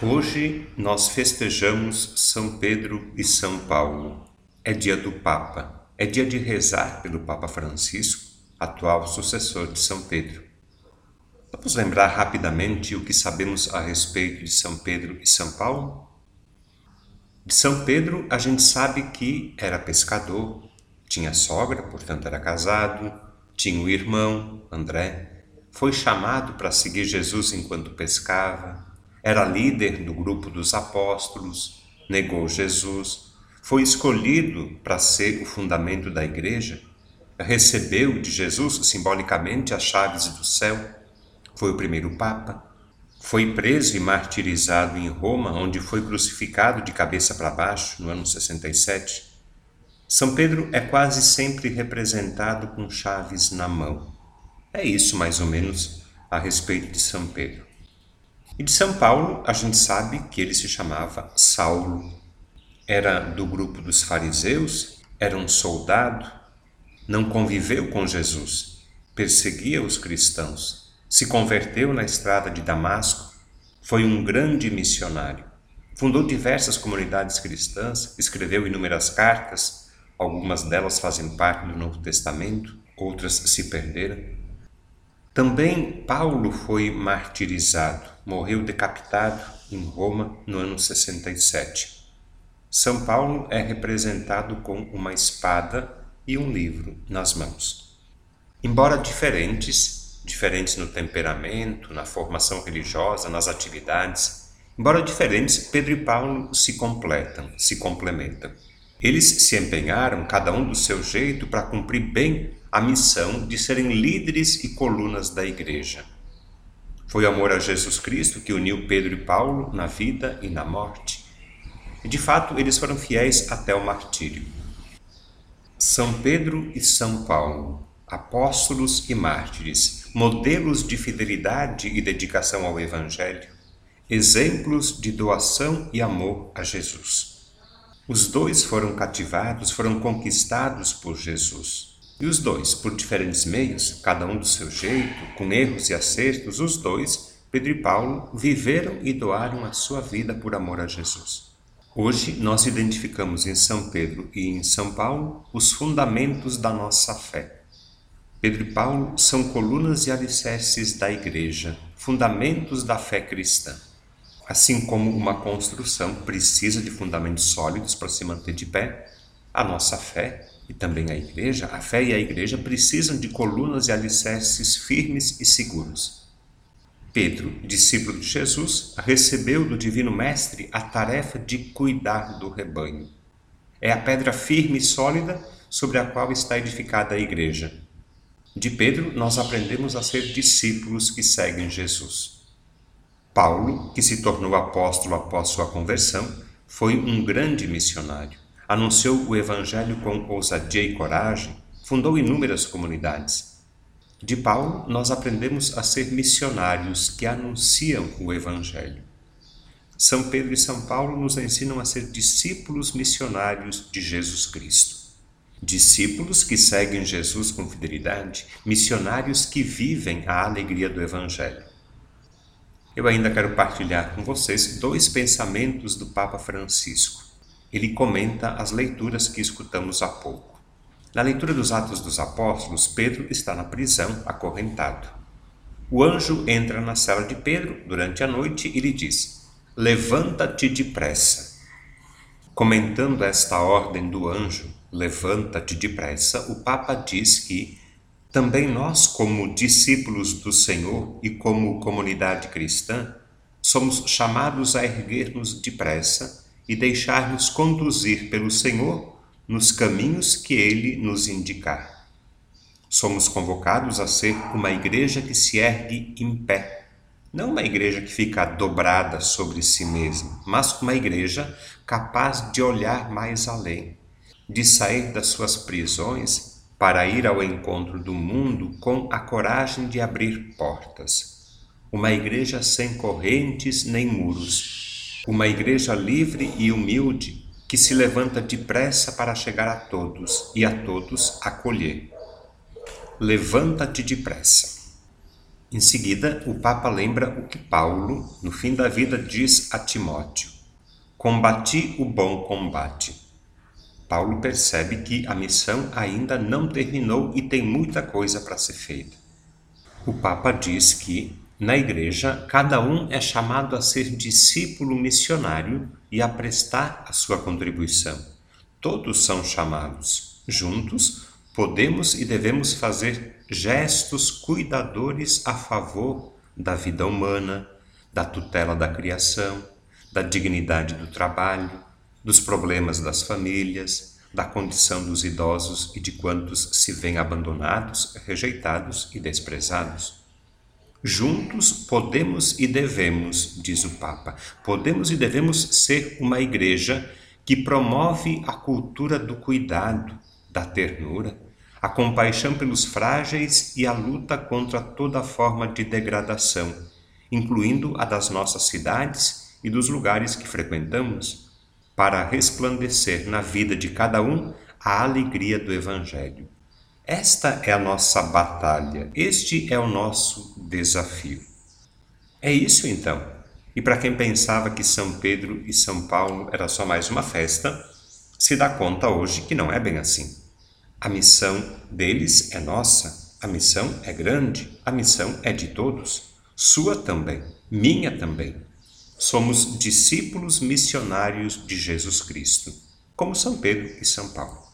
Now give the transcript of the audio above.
Hoje nós festejamos São Pedro e São Paulo. É dia do Papa. É dia de rezar pelo Papa Francisco, atual sucessor de São Pedro. Vamos lembrar rapidamente o que sabemos a respeito de São Pedro e São Paulo? De São Pedro, a gente sabe que era pescador, tinha sogra, portanto era casado, tinha um irmão, André, foi chamado para seguir Jesus enquanto pescava, era líder do grupo dos apóstolos, negou Jesus, foi escolhido para ser o fundamento da igreja, recebeu de Jesus simbolicamente as chaves do céu, foi o primeiro Papa, foi preso e martirizado em Roma, onde foi crucificado de cabeça para baixo no ano 67. São Pedro é quase sempre representado com chaves na mão. É isso mais ou menos a respeito de São Pedro. E de São Paulo, a gente sabe que ele se chamava Saulo. Era do grupo dos fariseus, era um soldado, não conviveu com Jesus, perseguia os cristãos, se converteu na estrada de Damasco, foi um grande missionário. Fundou diversas comunidades cristãs, escreveu inúmeras cartas, algumas delas fazem parte do Novo Testamento, outras se perderam. Também Paulo foi martirizado, morreu decapitado em Roma no ano 67. São Paulo é representado com uma espada e um livro nas mãos. Embora diferentes, diferentes no temperamento, na formação religiosa, nas atividades, embora diferentes, Pedro e Paulo se completam, se complementam. Eles se empenharam, cada um do seu jeito, para cumprir bem a missão de serem líderes e colunas da igreja. Foi o amor a Jesus Cristo que uniu Pedro e Paulo na vida e na morte. E de fato, eles foram fiéis até o martírio. São Pedro e São Paulo, apóstolos e mártires, modelos de fidelidade e dedicação ao Evangelho, exemplos de doação e amor a Jesus. Os dois foram cativados, foram conquistados por Jesus. E os dois, por diferentes meios, cada um do seu jeito, com erros e acertos, os dois, Pedro e Paulo, viveram e doaram a sua vida por amor a Jesus. Hoje nós identificamos em São Pedro e em São Paulo os fundamentos da nossa fé. Pedro e Paulo são colunas e alicerces da Igreja, fundamentos da fé cristã. Assim como uma construção precisa de fundamentos sólidos para se manter de pé, a nossa fé e também a igreja, a fé e a igreja precisam de colunas e alicerces firmes e seguros. Pedro, discípulo de Jesus, recebeu do Divino Mestre a tarefa de cuidar do rebanho. É a pedra firme e sólida sobre a qual está edificada a igreja. De Pedro, nós aprendemos a ser discípulos que seguem Jesus. Paulo, que se tornou apóstolo após sua conversão, foi um grande missionário anunciou o Evangelho com ousadia e coragem, fundou inúmeras comunidades. De Paulo, nós aprendemos a ser missionários que anunciam o Evangelho. São Pedro e São Paulo nos ensinam a ser discípulos missionários de Jesus Cristo. Discípulos que seguem Jesus com fidelidade, missionários que vivem a alegria do Evangelho. Eu ainda quero partilhar com vocês dois pensamentos do Papa Francisco ele comenta as leituras que escutamos há pouco. Na leitura dos Atos dos Apóstolos, Pedro está na prisão, acorrentado. O anjo entra na cela de Pedro durante a noite e lhe diz: Levanta-te depressa. Comentando esta ordem do anjo, levanta-te depressa, o Papa diz que também nós, como discípulos do Senhor e como comunidade cristã, somos chamados a erguer-nos depressa e deixar-nos conduzir pelo Senhor nos caminhos que Ele nos indicar. Somos convocados a ser uma igreja que se ergue em pé, não uma igreja que fica dobrada sobre si mesma, mas uma igreja capaz de olhar mais além, de sair das suas prisões para ir ao encontro do mundo com a coragem de abrir portas. Uma igreja sem correntes nem muros, uma igreja livre e humilde que se levanta depressa para chegar a todos e a todos acolher. Levanta-te depressa. Em seguida, o Papa lembra o que Paulo, no fim da vida, diz a Timóteo: Combati o bom combate. Paulo percebe que a missão ainda não terminou e tem muita coisa para ser feita. O Papa diz que, na Igreja, cada um é chamado a ser discípulo missionário e a prestar a sua contribuição. Todos são chamados. Juntos, podemos e devemos fazer gestos cuidadores a favor da vida humana, da tutela da criação, da dignidade do trabalho, dos problemas das famílias, da condição dos idosos e de quantos se veem abandonados, rejeitados e desprezados. Juntos podemos e devemos, diz o Papa, podemos e devemos ser uma igreja que promove a cultura do cuidado, da ternura, a compaixão pelos frágeis e a luta contra toda forma de degradação, incluindo a das nossas cidades e dos lugares que frequentamos, para resplandecer na vida de cada um a alegria do Evangelho. Esta é a nossa batalha, este é o nosso desafio. É isso então. E para quem pensava que São Pedro e São Paulo era só mais uma festa, se dá conta hoje que não é bem assim. A missão deles é nossa, a missão é grande, a missão é de todos, sua também, minha também. Somos discípulos missionários de Jesus Cristo, como São Pedro e São Paulo.